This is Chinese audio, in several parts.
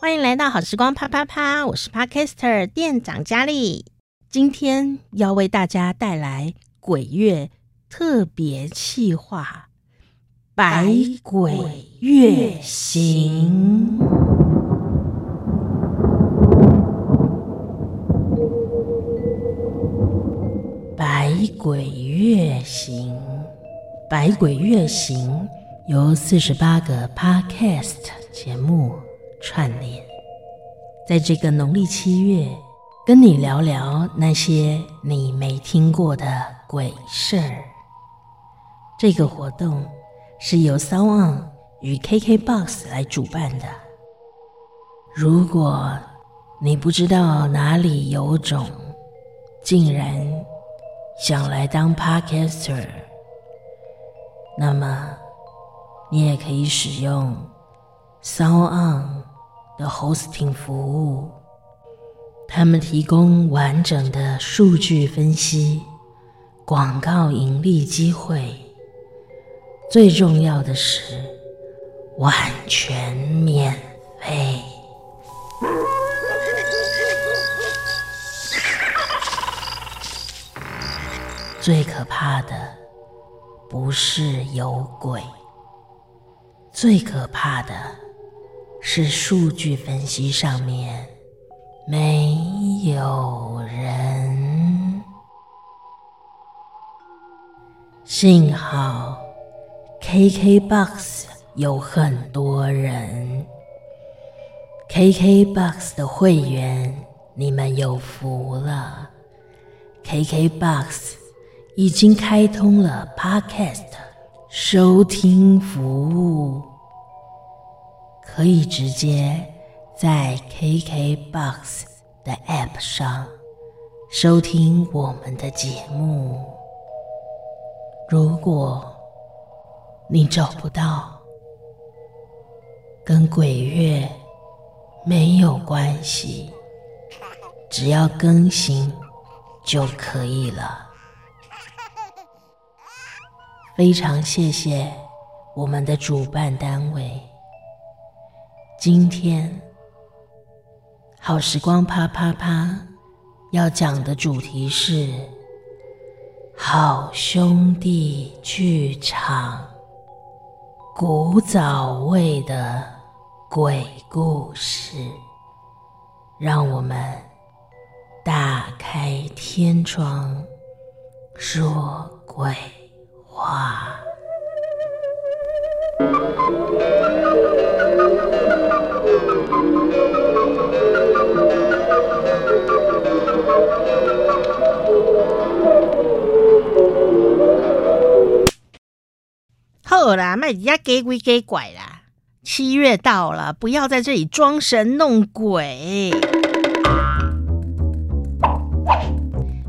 欢迎来到好时光啪啪啪，我是 Podcaster 店长佳丽，今天要为大家带来鬼月特别企划《百鬼月行》。百鬼月行，百鬼月行由四十八个 Podcast 节目。串联，在这个农历七月，跟你聊聊那些你没听过的鬼事儿。这个活动是由 sound 与 KKBOX 来主办的。如果你不知道哪里有种，竟然想来当 Podcaster，那么你也可以使用 SoundOn。的 hosting 服务，他们提供完整的数据分析、广告盈利机会，最重要的是完全免费。最可怕的不是有鬼，最可怕的。是数据分析上面没有人，幸好 KKBOX 有很多人，KKBOX 的会员你们有福了，KKBOX 已经开通了 Podcast 收听服务。可以直接在 KKBOX 的 App 上收听我们的节目。如果你找不到，跟鬼月没有关系，只要更新就可以了。非常谢谢我们的主办单位。今天好时光啪啪啪要讲的主题是好兄弟剧场，古早味的鬼故事，让我们打开天窗说鬼话。啦，卖人家给鬼给怪啦！七月到了，不要在这里装神弄鬼。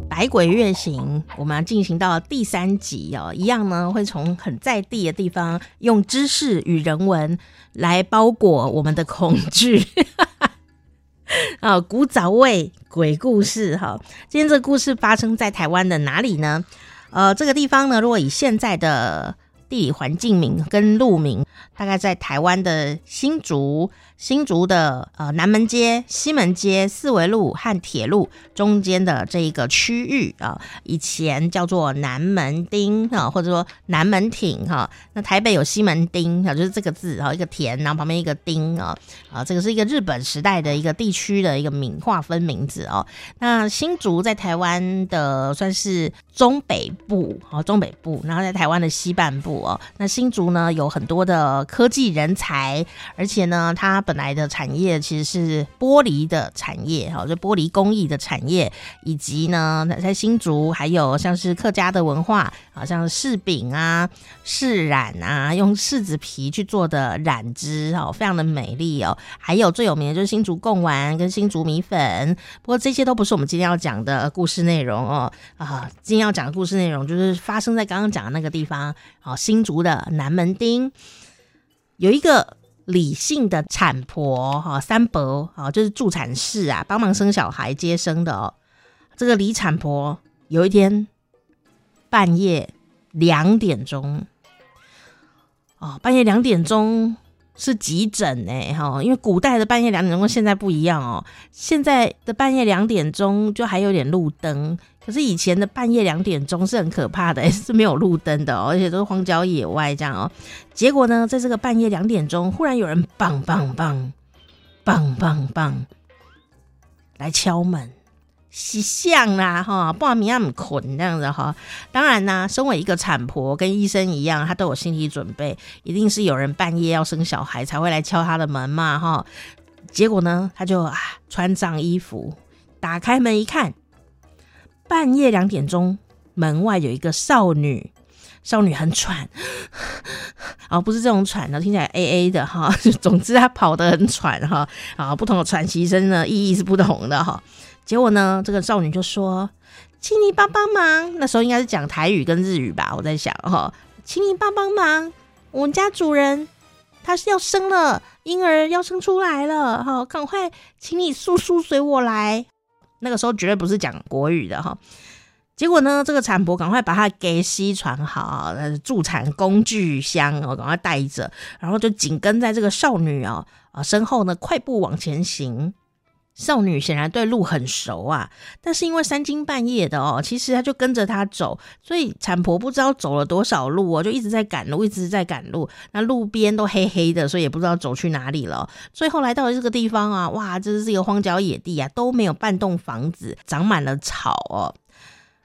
百鬼月行，我们要进行到第三集哦，一样呢，会从很在地的地方，用知识与人文来包裹我们的恐惧。啊，古早味鬼故事哈，今天这个故事发生在台湾的哪里呢？呃，这个地方呢，如果以现在的地理环境名跟路名，大概在台湾的新竹。新竹的呃南门街、西门街、四维路和铁路中间的这一个区域啊，以前叫做南门町啊，或者说南门町哈。那台北有西门町啊，就是这个字啊，一个田，然后旁边一个町啊啊，这个是一个日本时代的一个地区的一个名划分名字哦。那新竹在台湾的算是中北部啊，中北部，然后在台湾的西半部哦。那新竹呢有很多的科技人才，而且呢它本来的产业其实是玻璃的产业，哈，就玻璃工艺的产业，以及呢，在新竹还有像是客家的文化，好像柿饼啊、柿染啊，用柿子皮去做的染织，哦，非常的美丽哦。还有最有名的就是新竹贡丸跟新竹米粉，不过这些都不是我们今天要讲的故事内容哦。啊，今要讲的故事内容就是发生在刚刚讲的那个地方，哦，新竹的南门町有一个。李姓的产婆哈，三伯啊，就是助产士啊，帮忙生小孩接生的哦。这个李产婆有一天半夜两点钟哦，半夜两点钟是急诊哎哈，因为古代的半夜两点钟跟现在不一样哦，现在的半夜两点钟就还有点路灯，可是以前的半夜两点钟是很可怕的，是没有路灯的，而且都是荒郊野外这样哦。结果呢，在这个半夜两点钟，忽然有人棒棒棒棒棒棒来敲门。是像啦哈，半夜那么困这样子哈。当然啦，身为一个产婆，跟医生一样，她都有心理准备，一定是有人半夜要生小孩才会来敲她的门嘛哈。结果呢，他就啊穿上衣服，打开门一看，半夜两点钟，门外有一个少女，少女很喘，哦，不是这种喘的，听起来 A A 的哈。总之，她跑得很喘哈。啊，不同的喘息声呢，意义是不同的哈。结果呢，这个少女就说：“请你帮帮忙。”那时候应该是讲台语跟日语吧，我在想哈，请你帮帮忙，我们家主人他是要生了婴儿，要生出来了哈，赶快请你速速随我来。那个时候绝对不是讲国语的哈。结果呢，这个产婆赶快把她给西传好，助产工具箱哦，赶快带着，然后就紧跟在这个少女啊啊身后呢，快步往前行。少女显然对路很熟啊，但是因为三更半夜的哦，其实她就跟着他走，所以产婆不知道走了多少路哦，就一直在赶路，一直在赶路。那路边都黑黑的，所以也不知道走去哪里了。最后来到了这个地方啊，哇，这是一个荒郊野地啊，都没有半栋房子，长满了草哦。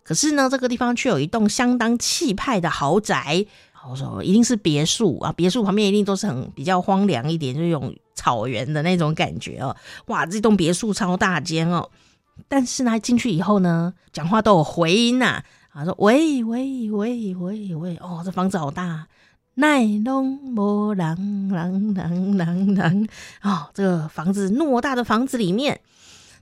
可是呢，这个地方却有一栋相当气派的豪宅。我说一定是别墅啊，别墅旁边一定都是很比较荒凉一点，就用草原的那种感觉哦。哇，这栋别墅超大间哦，但是呢，进去以后呢，讲话都有回音呐。啊，说喂喂喂喂喂，哦，这房子好大，奈龙莫郎郎郎郎郎哦，这个房子偌大的房子里面，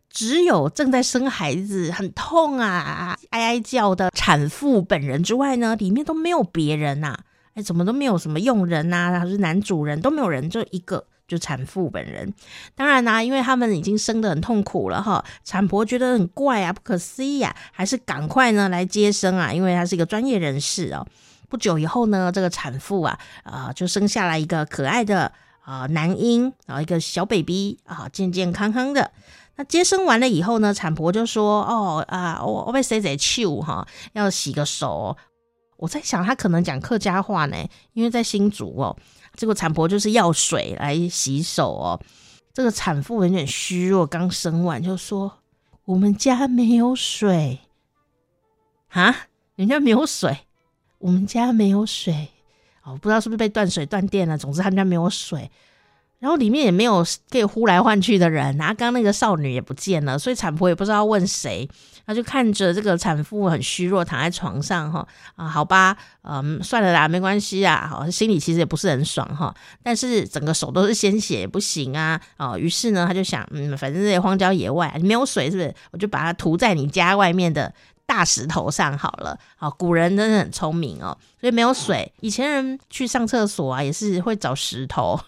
只有正在生孩子很痛啊，哀哀叫的产妇本人之外呢，里面都没有别人呐。哎，怎么都没有什么佣人呐、啊，还是男主人都没有人，就一个就产妇本人。当然啦、因为他们已经生得很痛苦了哈，产婆觉得很怪啊，不可思议啊，还是赶快呢来接生啊，因为他是一个专业人士哦。不久以后呢，这个产妇啊啊、就生下来一个可爱的啊、男婴，然后一个小 baby 啊，健健康康的。那接生完了以后呢，产婆就说：“哦啊，我我被谁谁救哈，要洗个手。”我在想，他可能讲客家话呢，因为在新竹哦，这个产婆就是要水来洗手哦。这个产妇有点虚弱，刚生完就说：“我们家没有水啊，人家没有水，我们家没有水哦，不知道是不是被断水断电了。总之他们家没有水。”然后里面也没有可以呼来唤去的人，然后刚刚那个少女也不见了，所以产婆也不知道问谁，他就看着这个产妇很虚弱躺在床上哈啊，好吧，嗯，算了啦，没关系啊，好，心里其实也不是很爽哈，但是整个手都是鲜血，不行啊，哦，于是呢，他就想，嗯，反正这荒郊野外没有水，是不是？我就把它涂在你家外面的大石头上好了。好，古人真的很聪明哦，所以没有水，以前人去上厕所啊，也是会找石头。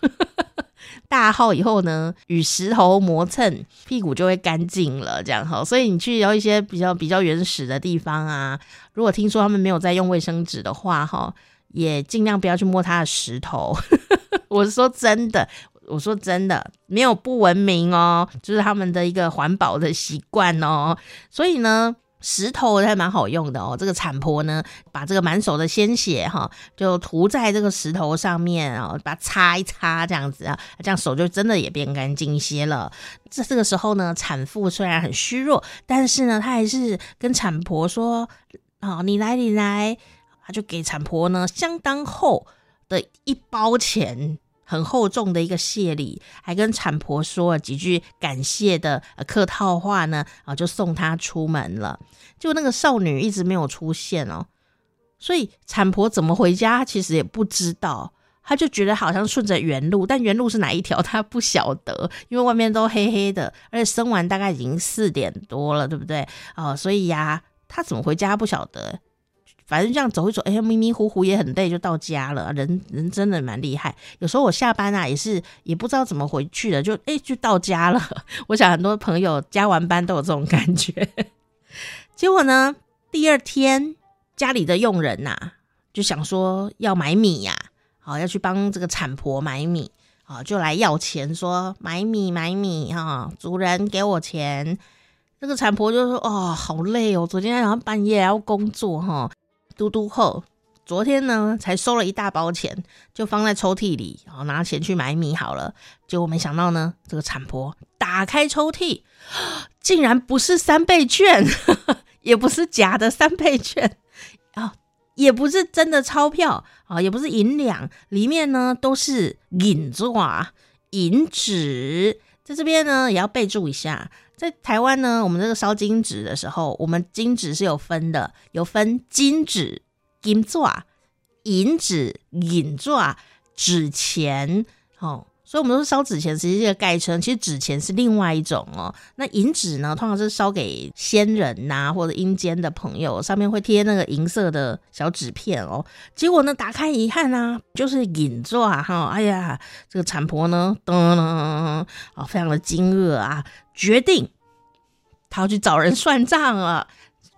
大号以后呢，与石头磨蹭，屁股就会干净了。这样哈，所以你去有一些比较比较原始的地方啊，如果听说他们没有在用卫生纸的话，哈，也尽量不要去摸他的石头。我是说真的，我说真的，没有不文明哦，就是他们的一个环保的习惯哦。所以呢。石头还蛮好用的哦，这个产婆呢，把这个满手的鲜血哈，就涂在这个石头上面啊，把它擦一擦，这样子啊，这样手就真的也变干净一些了。这这个时候呢，产妇虽然很虚弱，但是呢，她还是跟产婆说：“啊，你来，你来。”她就给产婆呢相当厚的一包钱。很厚重的一个谢礼，还跟产婆说了几句感谢的客套话呢，啊，就送她出门了。就那个少女一直没有出现哦，所以产婆怎么回家，其实也不知道。她就觉得好像顺着原路，但原路是哪一条，她不晓得，因为外面都黑黑的，而且生完大概已经四点多了，对不对？哦，所以呀，她怎么回家不晓得。反正这样走一走，哎，迷迷糊糊也很累，就到家了。人人真的蛮厉害。有时候我下班啊，也是也不知道怎么回去的，就哎就到家了。我想很多朋友加完班都有这种感觉。结果呢，第二天家里的佣人呐、啊，就想说要买米呀、啊，好要去帮这个产婆买米。啊，就来要钱，说买米买米哈，主人给我钱。那个产婆就说：“哦，好累哦，昨天晚上半夜还要工作哈。”嘟嘟后，昨天呢才收了一大包钱，就放在抽屉里，然后拿钱去买米好了。结果没想到呢，这个产婆打开抽屉，竟然不是三倍券，也不是假的三倍券啊。也不是真的钞票啊，也不是银两，里面呢都是银纸、银纸。在这边呢，也要备注一下，在台湾呢，我们这个烧金纸的时候，我们金纸是有分的，有分金纸、金纸、银纸、银纸、纸钱，哦。所以，我们都是烧纸钱，其实这个概称，其实纸钱是另外一种哦。那银纸呢，通常是烧给先人呐、或者阴间的朋友，上面会贴那个银色的小纸片哦。结果呢，打开一看啊，就是银纸啊！哈，哎呀，这个产婆呢，噔噔噔啊，非常的惊愕啊，决定他要去找人算账了，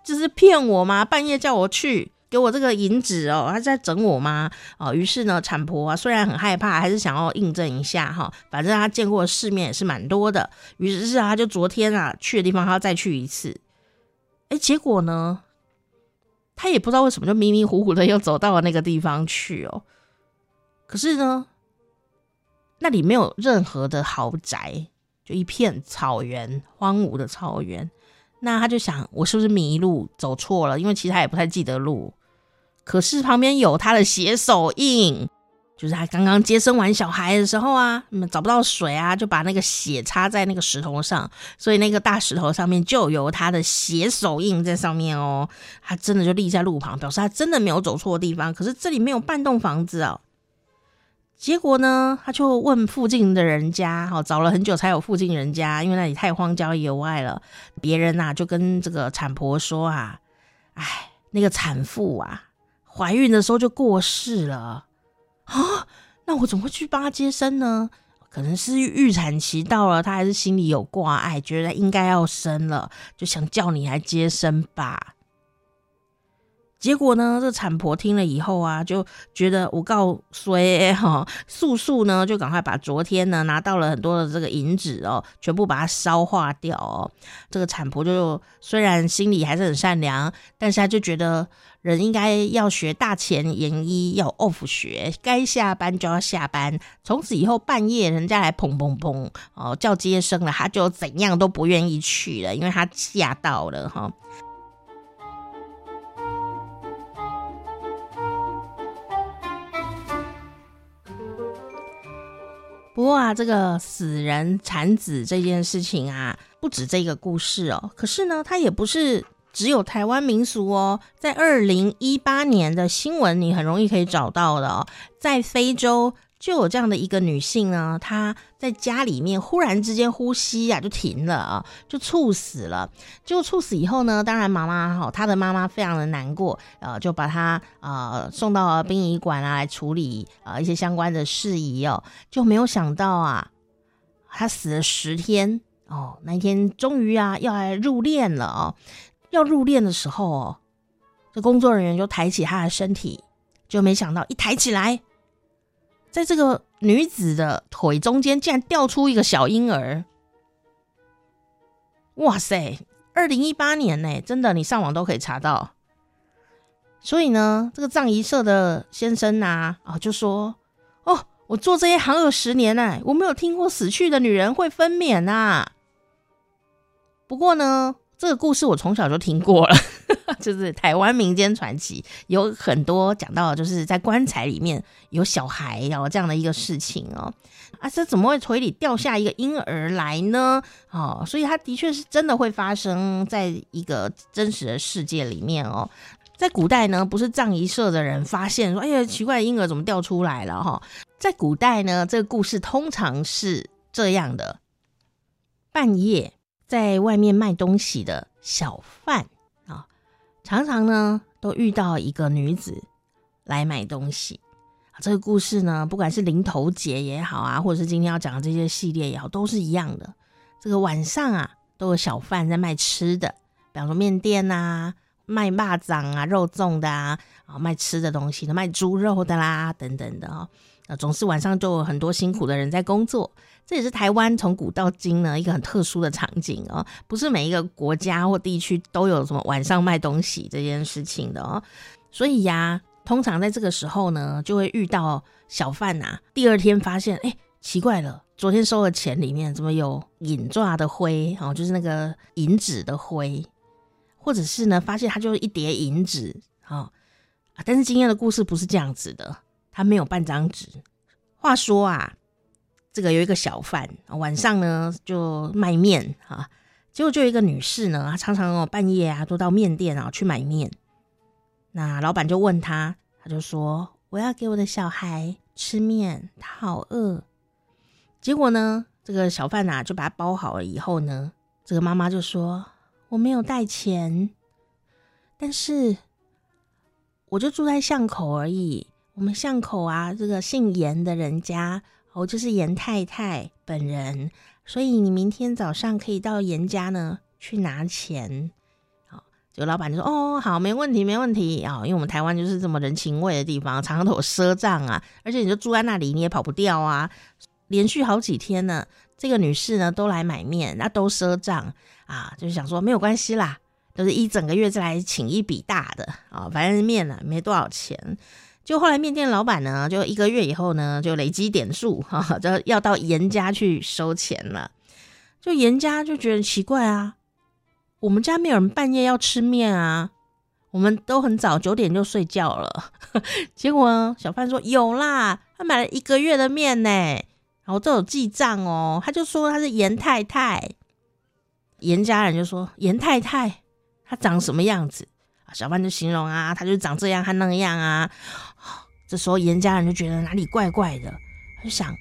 这是骗我吗？半夜叫我去。给我这个银纸哦，他在整我吗？哦，于是呢，产婆啊，虽然很害怕，还是想要印证一下哈。反正他见过世面也是蛮多的，于是啊，他就昨天啊去的地方，他要再去一次。哎，结果呢，他也不知道为什么，就迷迷糊糊的又走到了那个地方去哦。可是呢，那里没有任何的豪宅，就一片草原，荒芜的草原。那他就想，我是不是迷路走错了？因为其实他也不太记得路。可是旁边有他的血手印，就是他刚刚接生完小孩的时候啊，找不到水啊，就把那个血插在那个石头上，所以那个大石头上面就有他的血手印在上面哦。他真的就立在路旁，表示他真的没有走错地方。可是这里没有半栋房子哦。结果呢，他就问附近的人家，哈，找了很久才有附近人家，因为那里太荒郊野外了。别人呐、啊，就跟这个产婆说啊，哎，那个产妇啊，怀孕的时候就过世了啊，那我怎么会去帮她接生呢？可能是预产期到了，她还是心里有挂碍，觉得应该要生了，就想叫你来接生吧。结果呢，这产婆听了以后啊，就觉得我告衰哈，速速呢就赶快把昨天呢拿到了很多的这个银纸哦，全部把它烧化掉哦。这个产婆就虽然心里还是很善良，但是他就觉得人应该要学大前研一，要 off 学，该下班就要下班。从此以后半夜人家来砰砰砰哦叫接生了，他就怎样都不愿意去了，因为他吓到了哈。不过啊，这个死人产子这件事情啊，不止这个故事哦。可是呢，它也不是只有台湾民俗哦。在二零一八年的新闻，你很容易可以找到的哦，在非洲。就有这样的一个女性呢，她在家里面忽然之间呼吸呀、啊、就停了啊，就猝死了。结果猝死以后呢，当然妈妈哈，她的妈妈非常的难过，呃，就把她呃送到殡仪馆啊来处理呃一些相关的事宜哦。就没有想到啊，她死了十天哦，那一天终于啊要来入殓了哦。要入殓的时候哦，这工作人员就抬起她的身体，就没想到一抬起来。在这个女子的腿中间，竟然掉出一个小婴儿！哇塞，二零一八年呢，真的，你上网都可以查到。所以呢，这个葬仪社的先生呐，啊，就说：“哦，我做这一行有十年呢，我没有听过死去的女人会分娩呐。不过呢，这个故事我从小就听过了。” 就是台湾民间传奇有很多讲到，就是在棺材里面有小孩哦，这样的一个事情哦，啊，这怎么会腿里掉下一个婴儿来呢？哦，所以它的确是真的会发生在一个真实的世界里面哦。在古代呢，不是葬仪社的人发现说，哎呀，奇怪，婴儿怎么掉出来了？哈，在古代呢，这个故事通常是这样的：半夜在外面卖东西的小贩。常常呢，都遇到一个女子来买东西。这个故事呢，不管是零头节也好啊，或者是今天要讲的这些系列也好，都是一样的。这个晚上啊，都有小贩在卖吃的，比方说面店啊，卖蚂蚱啊、肉粽的啊，啊，卖吃的东西的，卖猪肉的啦，等等的啊。呃，总是晚上就有很多辛苦的人在工作。这也是台湾从古到今呢一个很特殊的场景哦，不是每一个国家或地区都有什么晚上卖东西这件事情的哦。所以呀，通常在这个时候呢，就会遇到小贩呐、第二天发现，哎，奇怪了，昨天收的钱里面怎么有银纸的灰？哦，就是那个银纸的灰，或者是呢，发现它就是一叠银纸，哦，但是今天的故事不是这样子的，它没有半张纸。话说啊。这个有一个小贩，晚上呢就卖面啊，结果就有一个女士呢，她常常哦半夜啊都到面店啊去买面。那老板就问她，她就说：“我要给我的小孩吃面，他好饿。”结果呢，这个小贩呐就把它包好了以后呢，这个妈妈就说：“我没有带钱，但是我就住在巷口而已。我们巷口啊，这个姓严的人家。”哦，就是严太太本人，所以你明天早上可以到严家呢去拿钱。好，就老板就说：“哦，好，没问题，没问题啊，因为我们台湾就是这么人情味的地方，常常都有赊账啊，而且你就住在那里，你也跑不掉啊。连续好几天呢，这个女士呢都来买面，那都赊账啊，就是想说没有关系啦，都是一整个月再来请一笔大的啊，反正面呢没多少钱。”就后来面店老板呢，就一个月以后呢，就累积点数 哈，就要到严家去收钱了。就严家就觉得奇怪啊，我们家没有人半夜要吃面啊，我们都很早九点就睡觉了。结果呢，小贩说有啦，他买了一个月的面呢，然后都有记账哦。他就说他是严太太，严家人就说严太太，她长什么样子？小贩就形容啊，他就长这样和那样啊。这时候严家人就觉得哪里怪怪的，就想，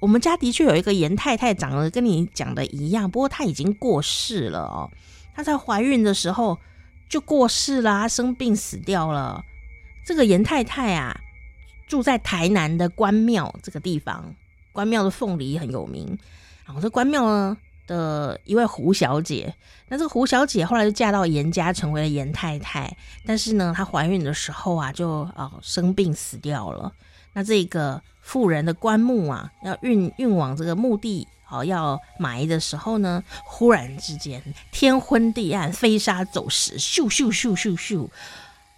我们家的确有一个严太太，长得跟你讲的一样，不过她已经过世了哦。她在怀孕的时候就过世了，她生病死掉了。这个严太太啊，住在台南的关庙这个地方，关庙的凤梨很有名。然后这关庙呢，的一位胡小姐，那这个胡小姐后来就嫁到严家，成为了严太太。但是呢，她怀孕的时候啊，就哦生病死掉了。那这个妇人的棺木啊，要运运往这个墓地，哦要埋的时候呢，忽然之间天昏地暗，飞沙走石，咻咻咻咻咻，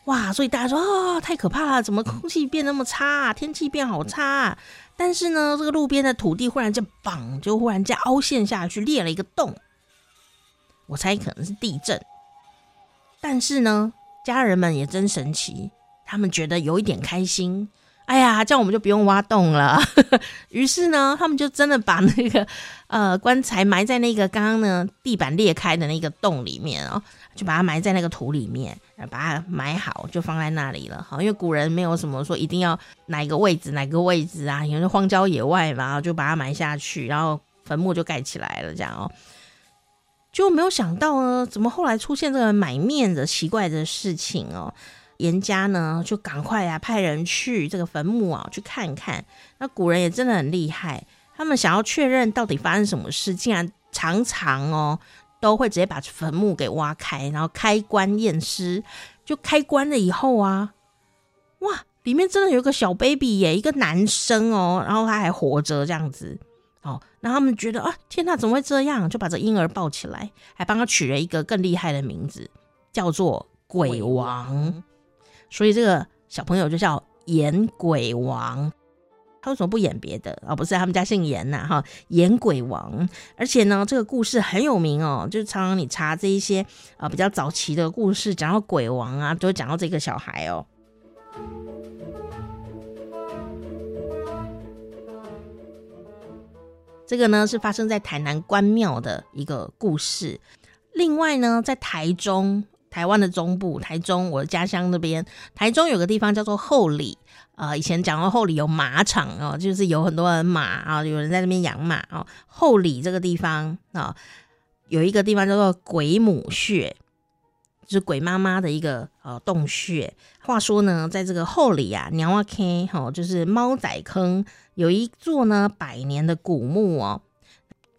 哇！所以大家说啊、太可怕了，怎么空气变那么差？天气变好差。但是呢，这个路边的土地忽然间绑，就忽然间凹陷下去，裂了一个洞。我猜可能是地震。但是呢，家人们也真神奇，他们觉得有一点开心。哎呀，这样我们就不用挖洞了。于是呢，他们就真的把那个呃棺材埋在那个刚刚呢地板裂开的那个洞里面哦。就把它埋在那个土里面，把它埋好，就放在那里了。好，因为古人没有什么说一定要哪一个位置，哪个位置啊，因为荒郊野外嘛，就把它埋下去，然后坟墓就盖起来了，这样哦。就没有想到呢，怎么后来出现这个买面的奇怪的事情哦？严家呢，就赶快啊派人去这个坟墓啊去看看。那古人也真的很厉害，他们想要确认到底发生什么事，竟然常常哦。都会直接把坟墓给挖开，然后开棺验尸。就开棺了以后啊，哇，里面真的有一个小 baby 耶，一个男生哦，然后他还活着这样子哦。然后他们觉得啊，天哪，怎么会这样？就把这婴儿抱起来，还帮他取了一个更厉害的名字，叫做鬼王。所以这个小朋友就叫严鬼王。他为什么不演别的啊？不是，他们家姓严呐，哈，严鬼王。而且呢，这个故事很有名哦，就是常常你查这一些啊、比较早期的故事，讲到鬼王啊，都会讲到这个小孩哦。这个呢是发生在台南关庙的一个故事。另外呢，在台中，台湾的中部，台中我的家乡那边，台中有个地方叫做后里。啊、以前讲到后里有马场哦，就是有很多人马啊，有人在那边养马哦。后里这个地方啊，有一个地方叫做鬼母穴，就是鬼妈妈的一个呃洞穴。话说呢，在这个后里啊，鸟仔坑哈，就是猫仔坑，有一座呢百年的古墓哦。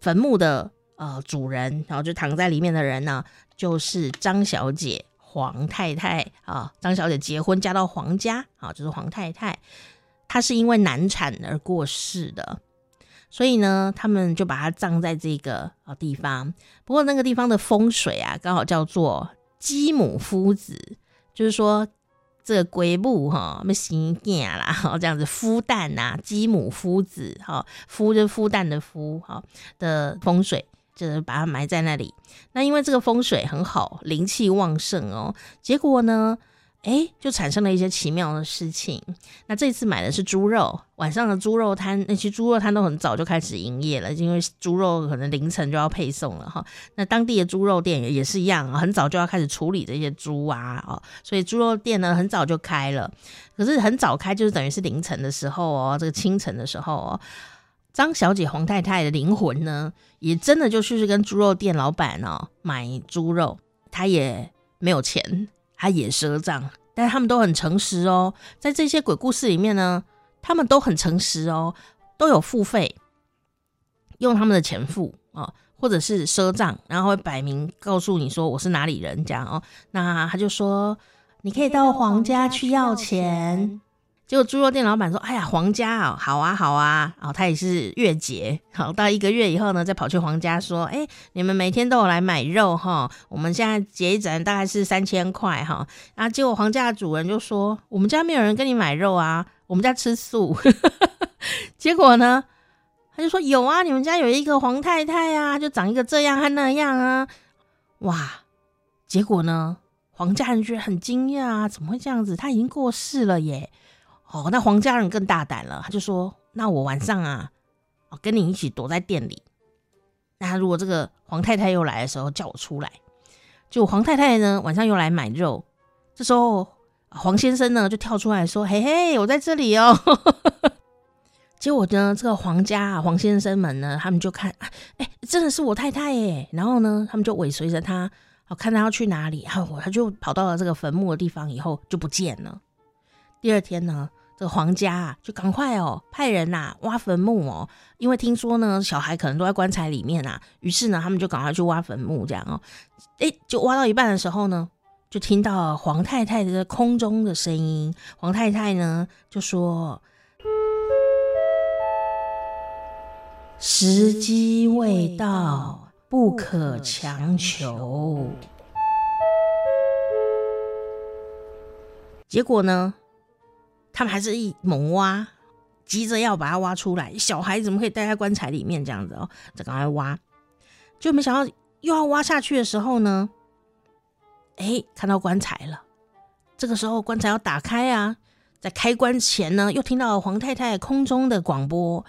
坟墓的呃主人，然后就躺在里面的人呢，就是张小姐。黄太太啊，张小姐结婚嫁到黄家啊，就是黄太太。她是因为难产而过世的，所以呢，他们就把她葬在这个啊地方。不过那个地方的风水啊，刚好叫做鸡母夫子，就是说这个龟母哈，没行囝啦，哈，这样子孵蛋呐、啊，鸡母夫子哈，孵就孵蛋的孵哈的风水，就是把它埋在那里。那因为这个风水很好，灵气旺盛哦，结果呢，哎，就产生了一些奇妙的事情。那这次买的是猪肉，晚上的猪肉摊，那些猪肉摊都很早就开始营业了，因为猪肉可能凌晨就要配送了哈。那当地的猪肉店也是一样，很早就要开始处理这些猪啊，哦，所以猪肉店呢很早就开了。可是很早开就是等于是凌晨的时候哦，这个清晨的时候哦，张小姐黄太太的灵魂呢，也真的就去跟猪肉店老板哦买猪肉，她也没有钱。她也赊账，但是他们都很诚实哦。在这些鬼故事里面呢，他们都很诚实哦，都有付费，用他们的钱付啊、哦，或者是赊账，然后会摆明告诉你说我是哪里人这样哦。那他就说你可以到黄家去要钱。结果猪肉店老板说：“哎呀，黄家啊，好啊，好啊，哦，他也是月结，好到一个月以后呢，再跑去黄家说：，哎，你们每天都有来买肉哈，我们现在结一整大概是三千块哈。然后结果黄家的主人就说：，我们家没有人跟你买肉啊，我们家吃素。结果呢，他就说：有啊，你们家有一个黄太太啊，就长一个这样和那样啊，哇！结果呢，黄家人觉得很惊讶啊，怎么会这样子？他已经过世了耶。”哦，那黄家人更大胆了，他就说：“那我晚上啊，哦，跟你一起躲在店里。那如果这个黄太太又来的时候，叫我出来。就黄太太呢，晚上又来买肉，这时候黄先生呢就跳出来说：‘嘿嘿，我在这里哦。’结果呢，这个黄家啊，黄先生们呢，他们就看，哎，真的是我太太耶。然后呢，他们就尾随着他，哦，看他要去哪里。然后他就跑到了这个坟墓的地方，以后就不见了。第二天呢。这个皇家啊，就赶快哦，派人呐、啊、挖坟墓哦，因为听说呢，小孩可能都在棺材里面啊。于是呢，他们就赶快去挖坟墓，这样哦，诶，就挖到一半的时候呢，就听到黄太太的空中的声音。黄太太呢就说：“时机未到，不可强求。”结果呢？他们还是一猛挖，急着要把它挖出来。小孩怎么可以待在棺材里面这样子哦？再赶快挖，就没想到又要挖下去的时候呢，哎，看到棺材了。这个时候棺材要打开啊，在开棺前呢，又听到黄太太空中的广播：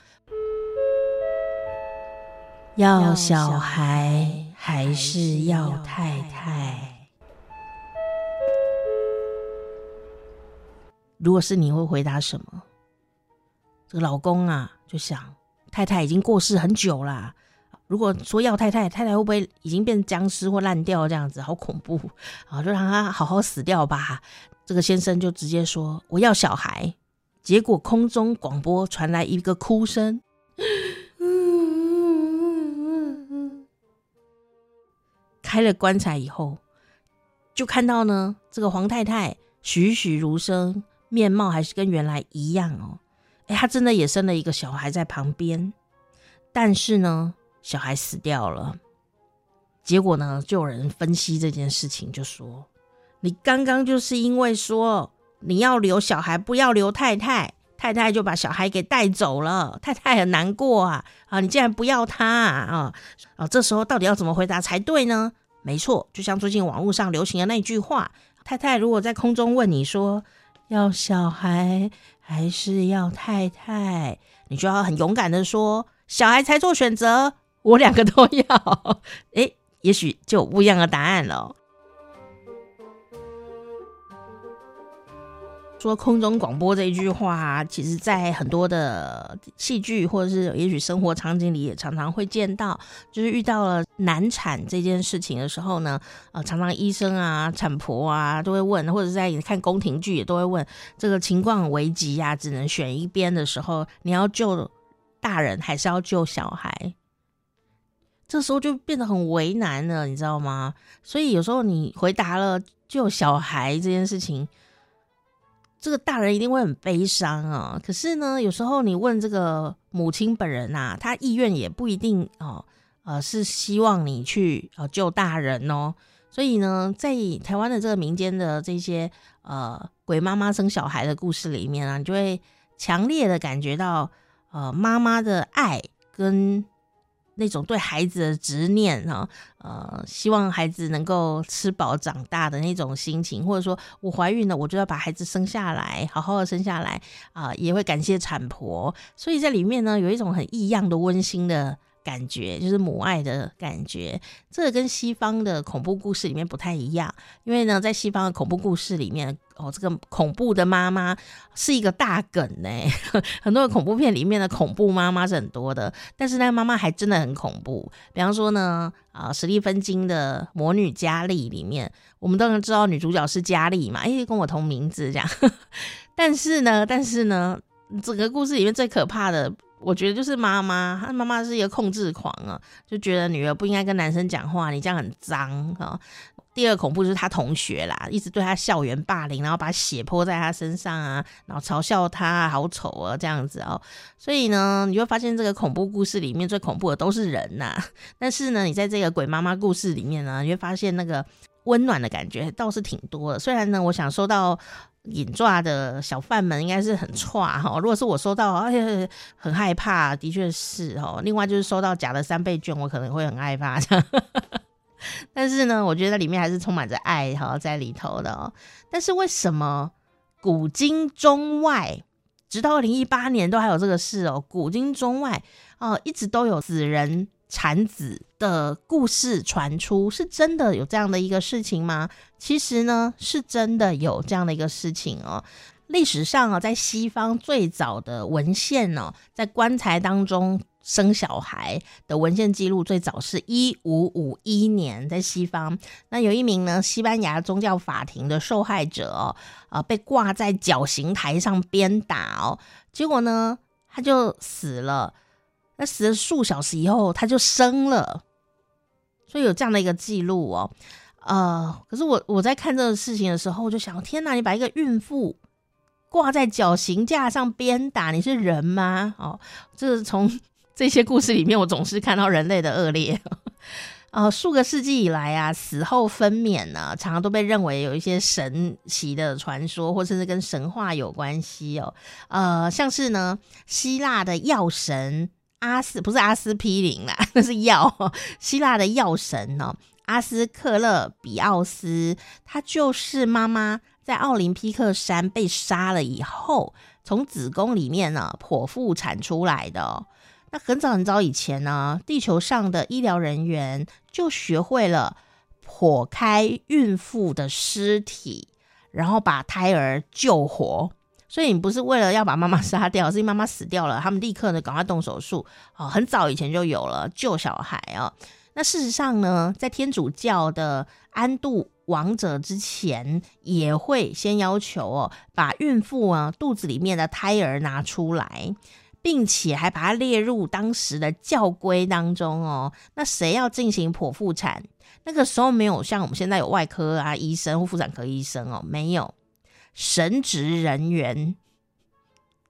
要小孩还是要太太？如果是你会回答什么？这个老公啊，就想太太已经过世很久啦。如果说要太太，太太会不会已经变僵尸或烂掉这样子？好恐怖啊！就让他好好死掉吧。这个先生就直接说：“我要小孩。”结果空中广播传来一个哭声。开了棺材以后，就看到呢，这个黄太太栩栩如生。面貌还是跟原来一样哦，哎，他真的也生了一个小孩在旁边，但是呢，小孩死掉了。结果呢，就有人分析这件事情，就说：“你刚刚就是因为说你要留小孩，不要留太太，太太就把小孩给带走了，太太很难过啊！啊，你竟然不要他啊！啊，这时候到底要怎么回答才对呢？没错，就像最近网络上流行的那句话：太太如果在空中问你说。”要小孩还是要太太？你就要很勇敢的说，小孩才做选择，我两个都要。诶，也许就不一样的答案了。说空中广播这一句话，其实在很多的戏剧或者是也许生活场景里也常常会见到。就是遇到了难产这件事情的时候呢，呃，常常医生啊、产婆啊都会问，或者在看宫廷剧也都会问，这个情况危急呀、只能选一边的时候，你要救大人还是要救小孩？这时候就变得很为难了，你知道吗？所以有时候你回答了救小孩这件事情。这个大人一定会很悲伤啊。可是呢，有时候你问这个母亲本人啊，她意愿也不一定哦，呃，是希望你去呃救大人哦。所以呢，在台湾的这个民间的这些呃鬼妈妈生小孩的故事里面啊，你就会强烈的感觉到呃妈妈的爱跟那种对孩子的执念啊，呃，希望孩子能够吃饱长大的那种心情，或者说我怀孕了，我就要把孩子生下来，好好的生下来啊，也会感谢产婆。所以在里面呢，有一种很异样的温馨的。感觉就是母爱的感觉，这个跟西方的恐怖故事里面不太一样。因为呢，在西方的恐怖故事里面，哦，这个恐怖的妈妈是一个大梗呢。很多的恐怖片里面的恐怖妈妈是很多的，但是那个妈妈还真的很恐怖。比方说呢，啊，史蒂芬金的《魔女嘉莉》里面，我们都能知道女主角是嘉莉嘛，因为跟我同名字这样。但是呢，但是呢，整个故事里面最可怕的。我觉得就是妈妈，她妈妈是一个控制狂啊，就觉得女儿不应该跟男生讲话，你这样很脏啊。第二恐怖就是他同学啦，一直对他校园霸凌，然后把血泼在他身上啊，然后嘲笑他好丑啊这样子哦。所以呢，你会发现这个恐怖故事里面最恐怖的都是人呐。但是呢，你在这个鬼妈妈故事里面呢，你会发现那个温暖的感觉倒是挺多的。虽然呢，我想说到。引抓的小贩们应该是很差哈，如果是我收到，哎呀，很害怕，的确是哦。另外就是收到假的三倍券，我可能会很害怕这样。但是呢，我觉得里面还是充满着爱哈在里头的哦。但是为什么古今中外，直到二零一八年都还有这个事哦？古今中外哦，一直都有死人。产子的故事传出，是真的有这样的一个事情吗？其实呢，是真的有这样的一个事情哦。历史上啊，在西方最早的文献呢，在棺材当中生小孩的文献记录，最早是一五五一年，在西方。那有一名呢，西班牙宗教法庭的受害者哦，啊，被挂在绞刑台上鞭打哦，结果呢，他就死了。那死了数小时以后，他就生了，所以有这样的一个记录哦。呃，可是我我在看这个事情的时候，我就想：天哪，你把一个孕妇挂在绞刑架上鞭打，你是人吗？哦，这是从 这些故事里面，我总是看到人类的恶劣。呃，数个世纪以来啊，死后分娩呢，常常都被认为有一些神奇的传说，或甚至跟神话有关系哦。呃，像是呢，希腊的药神。阿斯不是阿司匹林啦，那是药。希腊的药神哦，阿斯克勒比奥斯，他就是妈妈在奥林匹克山被杀了以后，从子宫里面呢剖腹产出来的哦。那很早很早以前呢，地球上的医疗人员就学会了剖开孕妇的尸体，然后把胎儿救活。所以你不是为了要把妈妈 杀掉，是因为妈妈死掉了，他们立刻呢赶快动手术。哦，很早以前就有了救小孩啊。那事实上呢，在天主教的安度亡者之前，也会先要求哦，把孕妇啊肚子里面的胎儿拿出来，并且还把它列入当时的教规当中哦。那谁要进行剖腹产？那个时候没有像我们现在有外科啊医生或妇产科医生哦，没有。神职人员、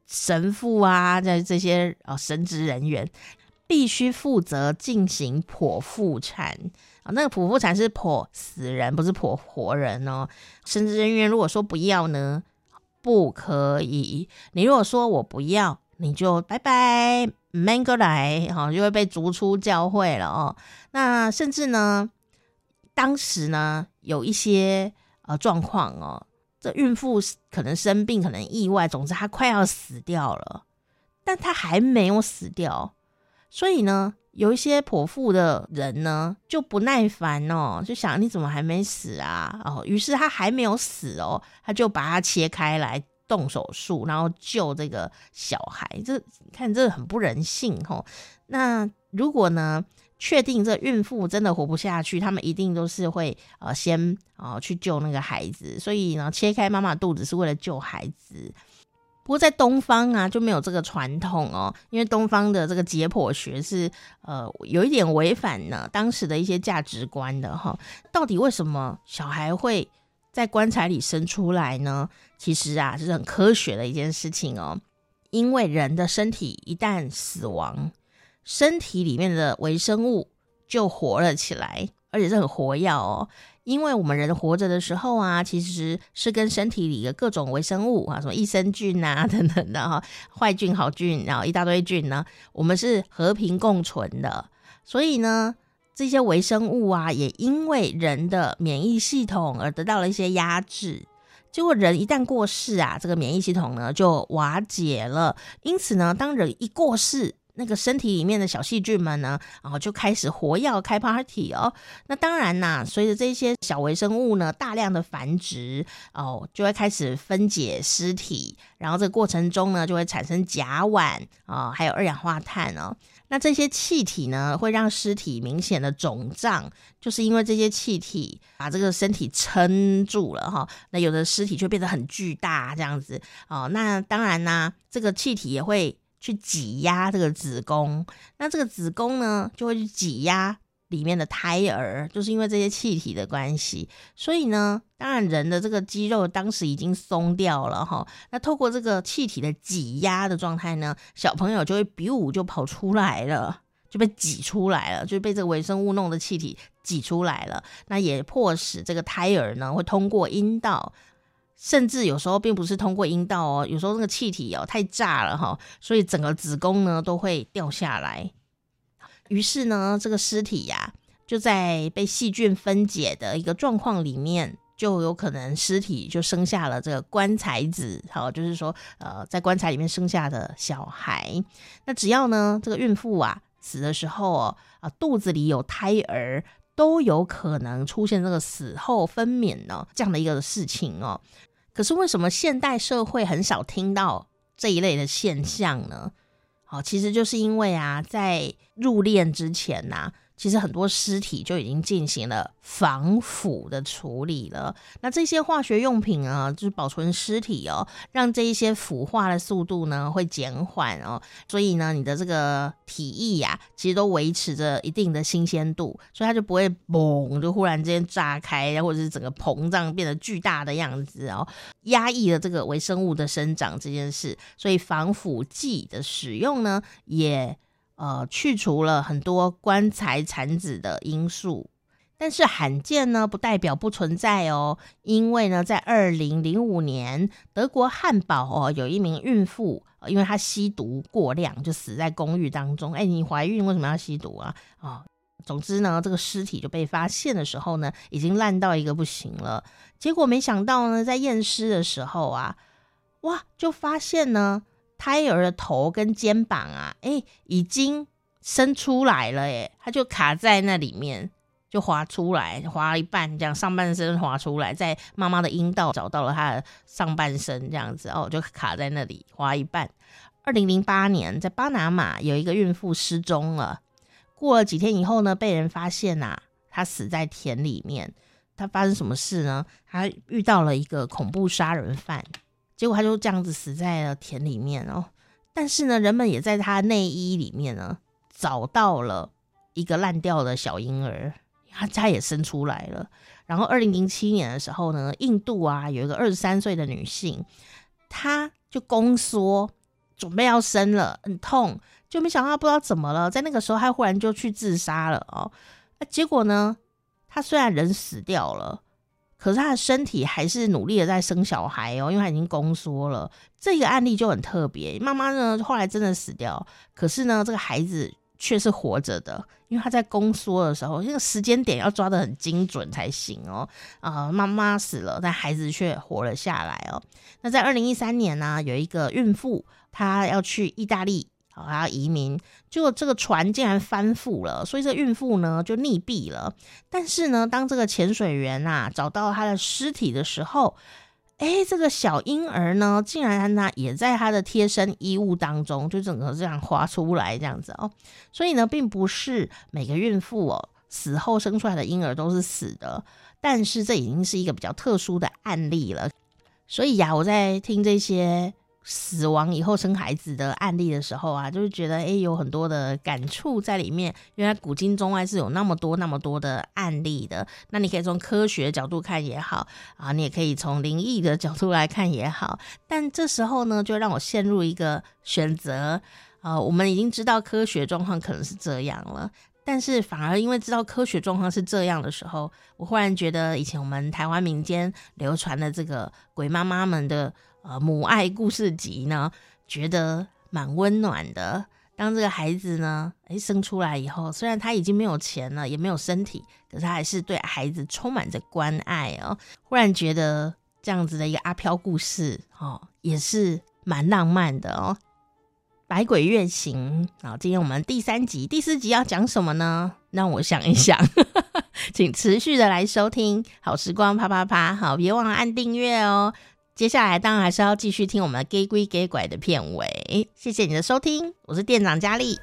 神父啊，这这些啊、神职人员必须负责进行剖腹产啊、那个剖腹产是剖死人，不是剖活人哦。神职人员如果说不要呢，不可以。你如果说我不要，你就拜拜，没过来，哈、哦，就会被逐出教会了哦。那甚至呢，当时呢，有一些呃状况哦。这孕妇可能生病，可能意外，总之她快要死掉了，但她还没有死掉，所以呢，有一些剖腹的人呢就不耐烦哦，就想你怎么还没死啊？哦，于是她还没有死哦，他就把它切开来动手术，然后救这个小孩。这你看这很不人性哦。那如果呢？确定这孕妇真的活不下去，他们一定都是会呃先啊、去救那个孩子，所以呢，切开妈妈肚子是为了救孩子。不过在东方啊就没有这个传统哦，因为东方的这个解剖学是呃有一点违反呢当时的一些价值观的哈。到底为什么小孩会在棺材里生出来呢，其实啊，是很科学的一件事情哦。因为人的身体一旦死亡，身体里面的微生物就活了起来，而且是很活跃哦。因为我们人活着的时候啊，其实是跟身体里的各种微生物啊，什么益生菌啊等等的哈，坏菌、好菌，然后一大堆菌呢，我们是和平共存的。所以呢，这些微生物啊，也因为人的免疫系统而得到了一些压制。结果人一旦过世啊，这个免疫系统呢就瓦解了。因此呢，当人一过世，那个身体里面的小细菌们呢，然后就开始活跃开 party 哦。那当然啦，随着这些小微生物呢大量的繁殖哦，就会开始分解尸体，然后这个过程中呢就会产生甲烷啊、哦，还有二氧化碳哦。那这些气体呢会让尸体明显的肿胀，就是因为这些气体把这个身体撑住了哈、哦。那有的尸体就变得很巨大这样子哦。那当然呢，这个气体也会。去挤压这个子宫，那这个子宫呢，就会去挤压里面的胎儿，就是因为这些气体的关系。所以呢，当然人的这个肌肉当时已经松掉了哈。那透过这个气体的挤压的状态呢，小朋友就会比武就跑出来了，就被挤出来了，就被这个微生物弄的气体挤出来了。那也迫使这个胎儿呢，会通过阴道。甚至有时候并不是通过阴道哦，有时候那个气体哦太炸了哈，所以整个子宫呢都会掉下来。于是呢，这个尸体呀就在被细菌分解的一个状况里面，就有可能尸体就生下了这个棺材子，好，就是说呃在棺材里面生下的小孩。那只要呢这个孕妇啊死的时候哦啊肚子里有胎儿，都有可能出现这个死后分娩呢这样的一个事情哦。可是为什么现代社会很少听到这一类的现象呢？好，其实就是因为啊，在入殓之前呐、其实很多尸体就已经进行了防腐的处理了。那这些化学用品啊，就是保存尸体哦，让这一些腐化的速度呢会减缓哦。所以呢，你的这个体液呀、其实都维持着一定的新鲜度，所以它就不会嘣就忽然之间炸开，或者是整个膨胀变得巨大的样子哦，压抑了这个微生物的生长这件事。所以防腐剂的使用呢，也。呃，去除了很多棺材产子的因素，但是罕见呢，不代表不存在哦。因为呢，在二零零五年，德国汉堡哦，有一名孕妇，因为她吸毒过量，就死在公寓当中。哎，你怀孕为什么要吸毒啊？哦，总之呢，这个尸体就被发现的时候呢，已经烂到一个不行了。结果没想到呢，在验尸的时候啊，哇，就发现呢。胎儿的头跟肩膀啊，哎、已经伸出来了，哎，它就卡在那里面，就滑出来，滑一半，这样上半身滑出来，在妈妈的阴道找到了他的上半身，这样子哦，就卡在那里，滑一半。二零零八年，在巴拿马有一个孕妇失踪了，过了几天以后呢，被人发现呐、啊，她死在田里面。她发生什么事呢？她遇到了一个恐怖杀人犯。结果他就这样子死在了田里面哦，但是呢，人们也在他内衣里面呢找到了一个烂掉的小婴儿，他家也生出来了。然后二零零七年的时候呢，印度啊有一个二十三岁的女性，她就宫缩，准备要生了，很痛，就没想到不知道怎么了，在那个时候她忽然就去自杀了哦。结果呢，她虽然人死掉了。可是他的身体还是努力的在生小孩哦，因为他已经宫缩了。这个案例就很特别，妈妈呢后来真的死掉，可是呢这个孩子却是活着的，因为他在宫缩的时候，那个时间点要抓得很精准才行哦。啊、呃，妈妈死了，但孩子却活了下来哦。那在二零一三年呢，有一个孕妇，她要去意大利。还要移民，结果这个船竟然翻覆了，所以这孕妇呢就溺毙了。但是呢，当这个潜水员啊找到他的尸体的时候，哎，这个小婴儿呢竟然呢也在他的贴身衣物当中，就整个这样滑出来这样子哦。所以呢，并不是每个孕妇哦死后生出来的婴儿都是死的，但是这已经是一个比较特殊的案例了。所以呀，我在听这些。死亡以后生孩子的案例的时候啊，就是觉得哎，有很多的感触在里面。原来古今中外是有那么多那么多的案例的。那你可以从科学角度看也好啊，你也可以从灵异的角度来看也好。但这时候呢，就让我陷入一个选择啊，我们已经知道科学状况可能是这样了。但是反而因为知道科学状况是这样的时候，我忽然觉得以前我们台湾民间流传的这个鬼妈妈们的呃母爱故事集呢，觉得蛮温暖的。当这个孩子呢，诶生出来以后，虽然他已经没有钱了，也没有身体，可是他还是对孩子充满着关爱哦。忽然觉得这样子的一个阿飘故事哦，也是蛮浪漫的哦。百鬼月行啊！今天我们第三集、第四集要讲什么呢？让我想一想，请持续的来收听好时光啪啪啪。好，别忘了按订阅哦。接下来当然还是要继续听我们的《假鬼假怪》的片尾。谢谢你的收听，我是店长佳丽。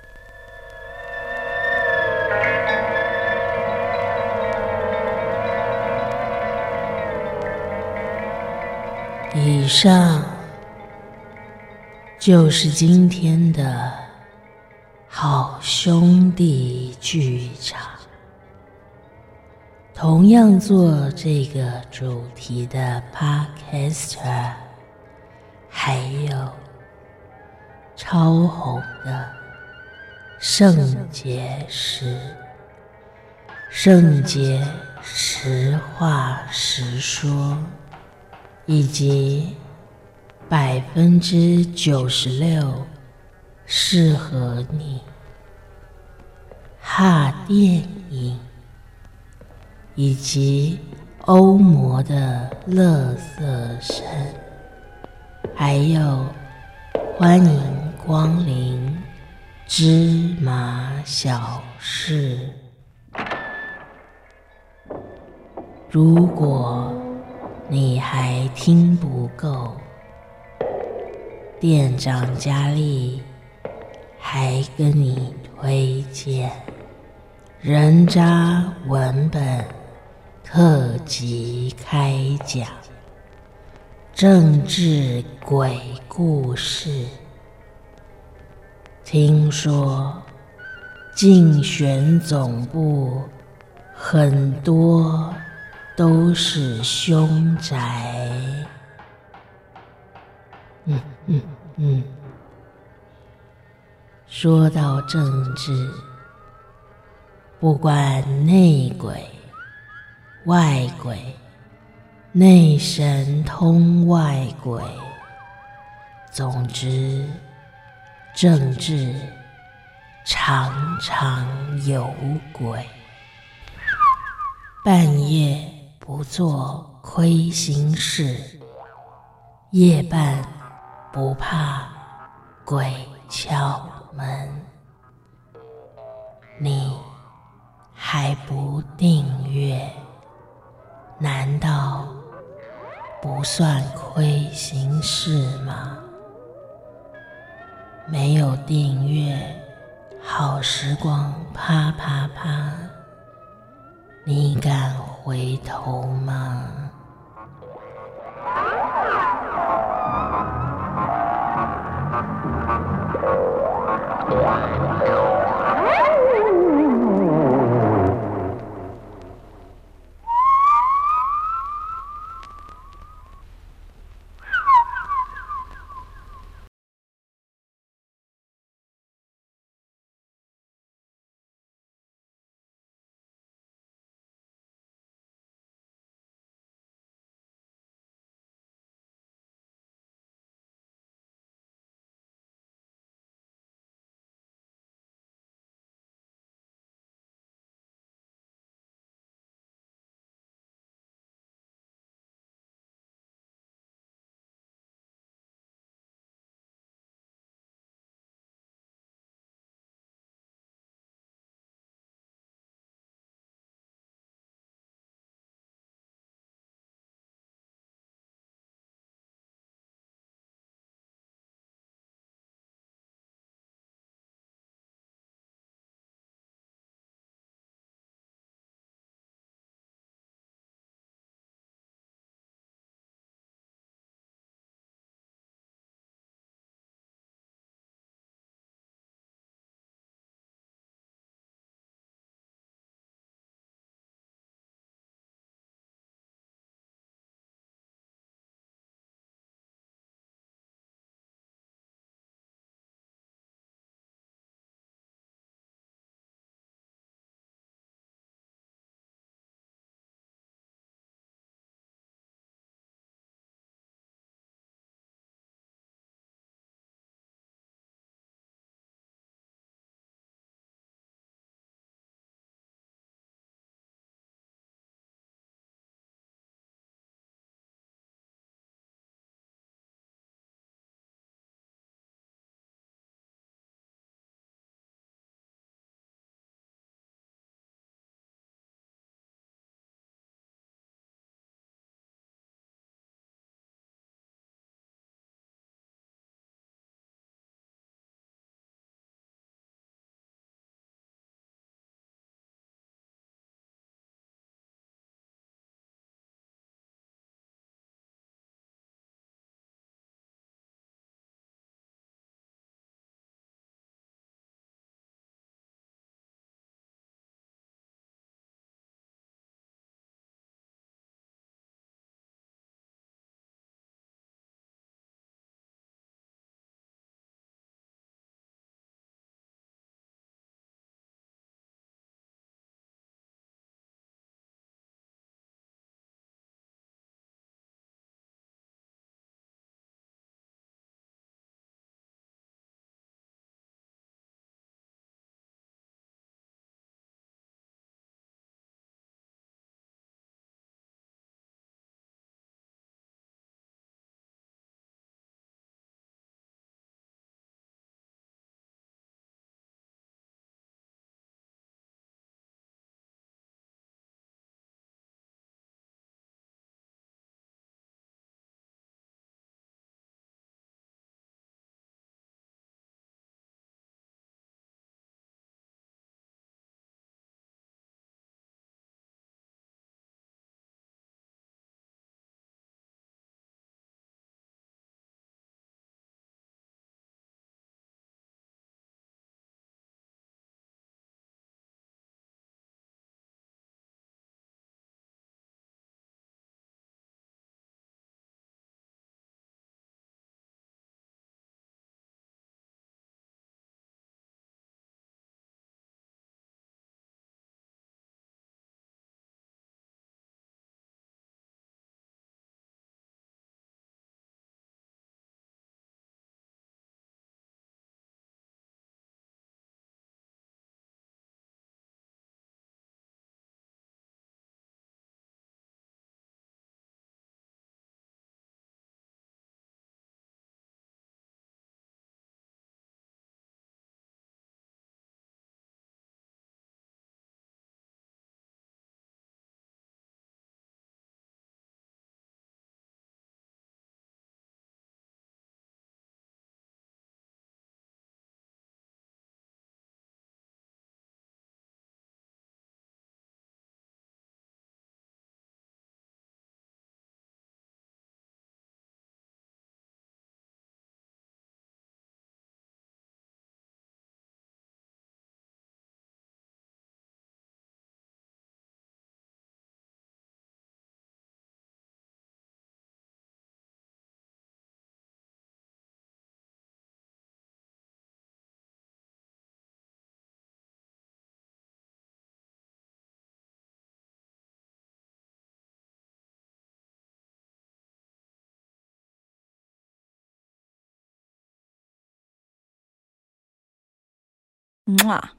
以上。就是今天的好兄弟剧场。同样做这个主题的 Podcaster，还有超红的圣洁石、圣洁实话实说，以及。百分之九十六适合你。哈电影以及欧魔的乐色声，还有欢迎光临芝麻小事。如果你还听不够。店长佳丽还跟你推荐人渣文本特辑开讲，政治鬼故事。听说竞选总部很多都是凶宅。嗯嗯嗯，说到政治，不管内鬼、外鬼、内神通外鬼，总之，政治常常有鬼。半夜不做亏心事，夜半。不怕鬼敲门，你还不订阅？难道不算亏心事吗？没有订阅，好时光啪啪啪，你敢回头吗？嗯啊。